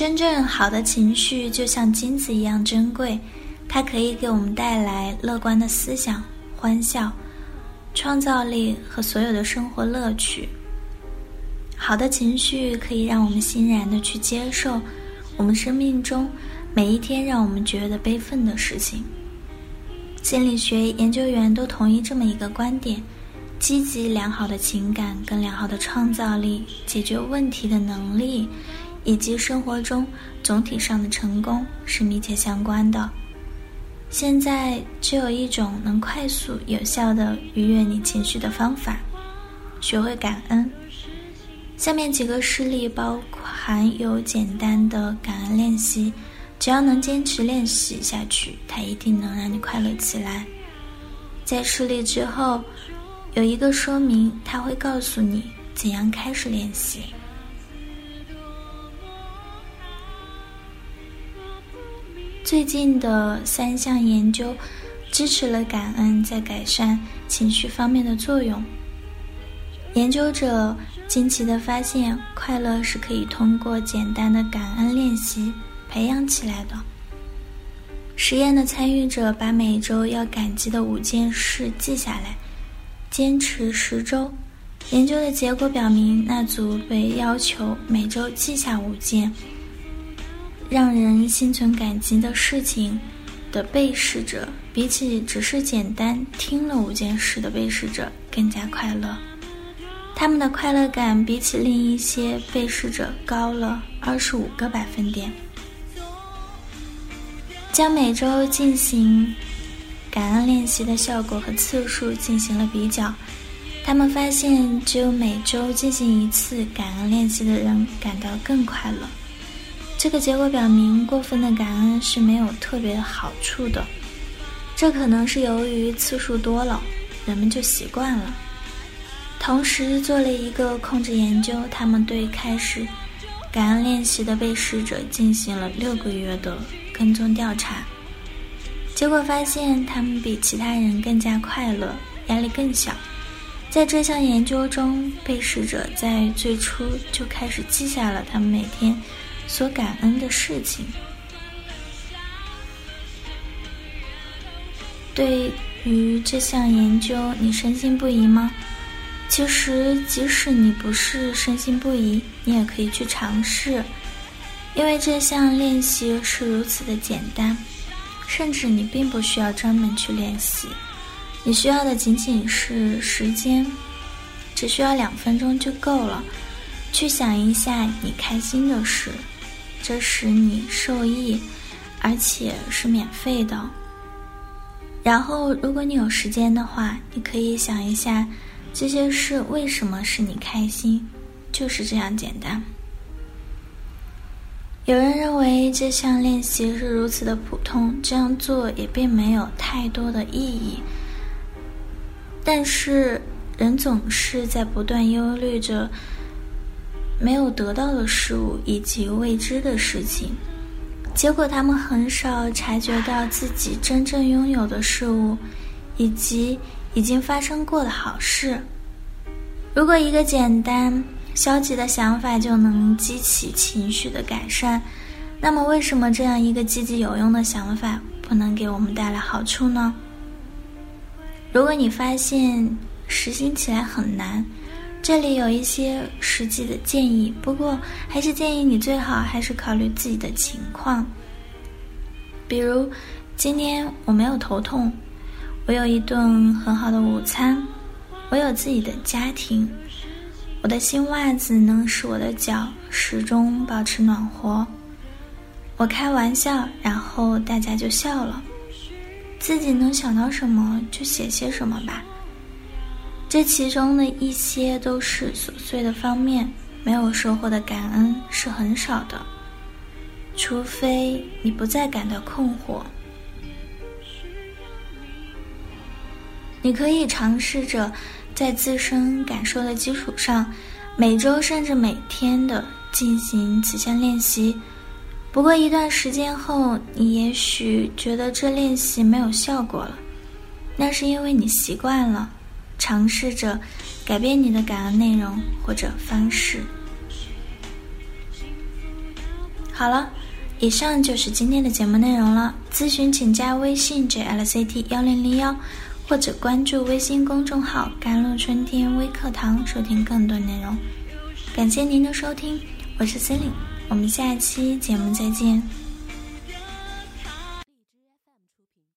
真正好的情绪就像金子一样珍贵，它可以给我们带来乐观的思想、欢笑、创造力和所有的生活乐趣。好的情绪可以让我们欣然的去接受我们生命中每一天让我们觉得悲愤的事情。心理学研究员都同意这么一个观点：积极良好的情感跟良好的创造力、解决问题的能力。以及生活中总体上的成功是密切相关的。现在只有一种能快速有效的愉悦你情绪的方法：学会感恩。下面几个事例包含有简单的感恩练习，只要能坚持练习下去，它一定能让你快乐起来。在事例之后，有一个说明，它会告诉你怎样开始练习。最近的三项研究支持了感恩在改善情绪方面的作用。研究者惊奇地发现，快乐是可以通过简单的感恩练习培养起来的。实验的参与者把每周要感激的五件事记下来，坚持十周。研究的结果表明，那组被要求每周记下五件。让人心存感激的事情的被试者，比起只是简单听了五件事的被试者更加快乐。他们的快乐感比起另一些被试者高了二十五个百分点。将每周进行感恩练习的效果和次数进行了比较，他们发现只有每周进行一次感恩练习的人感到更快乐。这个结果表明，过分的感恩是没有特别的好处的。这可能是由于次数多了，人们就习惯了。同时做了一个控制研究，他们对开始感恩练习的被试者进行了六个月的跟踪调查。结果发现，他们比其他人更加快乐，压力更小。在这项研究中，被试者在最初就开始记下了他们每天。所感恩的事情，对于这项研究，你深信不疑吗？其实，即使你不是深信不疑，你也可以去尝试，因为这项练习是如此的简单，甚至你并不需要专门去练习，你需要的仅仅是时间，只需要两分钟就够了。去想一下你开心的事。这使你受益，而且是免费的。然后，如果你有时间的话，你可以想一下，这些事为什么使你开心，就是这样简单。有人认为这项练习是如此的普通，这样做也并没有太多的意义。但是，人总是在不断忧虑着。没有得到的事物以及未知的事情，结果他们很少察觉到自己真正拥有的事物，以及已经发生过的好事。如果一个简单消极的想法就能激起情绪的改善，那么为什么这样一个积极有用的想法不能给我们带来好处呢？如果你发现实行起来很难，这里有一些实际的建议，不过还是建议你最好还是考虑自己的情况。比如，今天我没有头痛，我有一顿很好的午餐，我有自己的家庭，我的新袜子能使我的脚始终保持暖和。我开玩笑，然后大家就笑了。自己能想到什么就写些什么吧。这其中的一些都是琐碎的方面，没有收获的感恩是很少的。除非你不再感到困惑。你可以尝试着在自身感受的基础上，每周甚至每天的进行此项练习。不过一段时间后，你也许觉得这练习没有效果了，那是因为你习惯了。尝试着改变你的感恩内容或者方式。好了，以上就是今天的节目内容了。咨询请加微信 jlct 幺零零幺。或者关注微信公众号“甘露春天微课堂”，收听更多内容。感谢您的收听，我是 c e l i 我们下期节目再见。